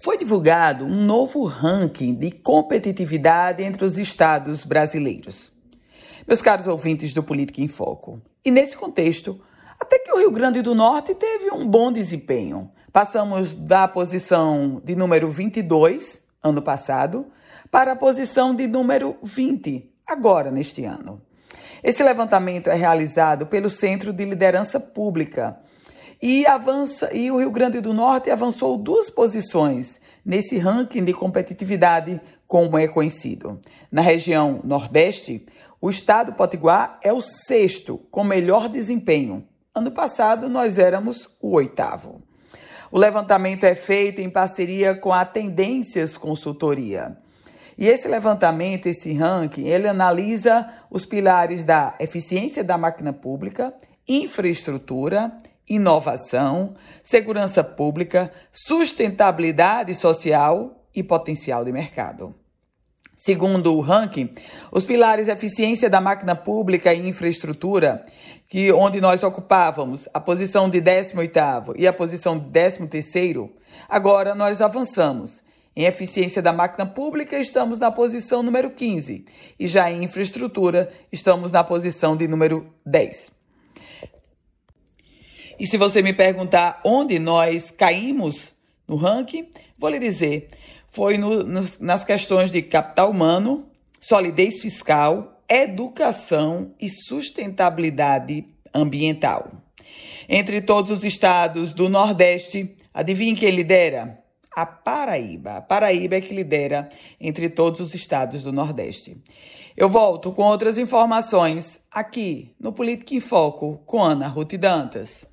Foi divulgado um novo ranking de competitividade entre os estados brasileiros. Meus caros ouvintes do Política em Foco, e nesse contexto, até que o Rio Grande do Norte teve um bom desempenho. Passamos da posição de número 22, ano passado, para a posição de número 20, agora neste ano. Esse levantamento é realizado pelo Centro de Liderança Pública e avança e o Rio Grande do Norte avançou duas posições nesse ranking de competitividade, como é conhecido. Na região Nordeste, o estado Potiguar é o sexto com melhor desempenho. Ano passado nós éramos o oitavo. O levantamento é feito em parceria com a Tendências Consultoria. E esse levantamento, esse ranking, ele analisa os pilares da eficiência da máquina pública, infraestrutura, inovação, segurança pública, sustentabilidade social e potencial de mercado. Segundo o ranking, os pilares eficiência da máquina pública e infraestrutura, que onde nós ocupávamos a posição de 18º e a posição de 13º, agora nós avançamos. Em eficiência da máquina pública, estamos na posição número 15 e já em infraestrutura, estamos na posição de número 10. E se você me perguntar onde nós caímos no ranking, vou lhe dizer: foi no, no, nas questões de capital humano, solidez fiscal, educação e sustentabilidade ambiental. Entre todos os estados do Nordeste, adivinhe quem lidera? A Paraíba. A Paraíba é que lidera entre todos os estados do Nordeste. Eu volto com outras informações aqui no Política em Foco com Ana Ruth Dantas.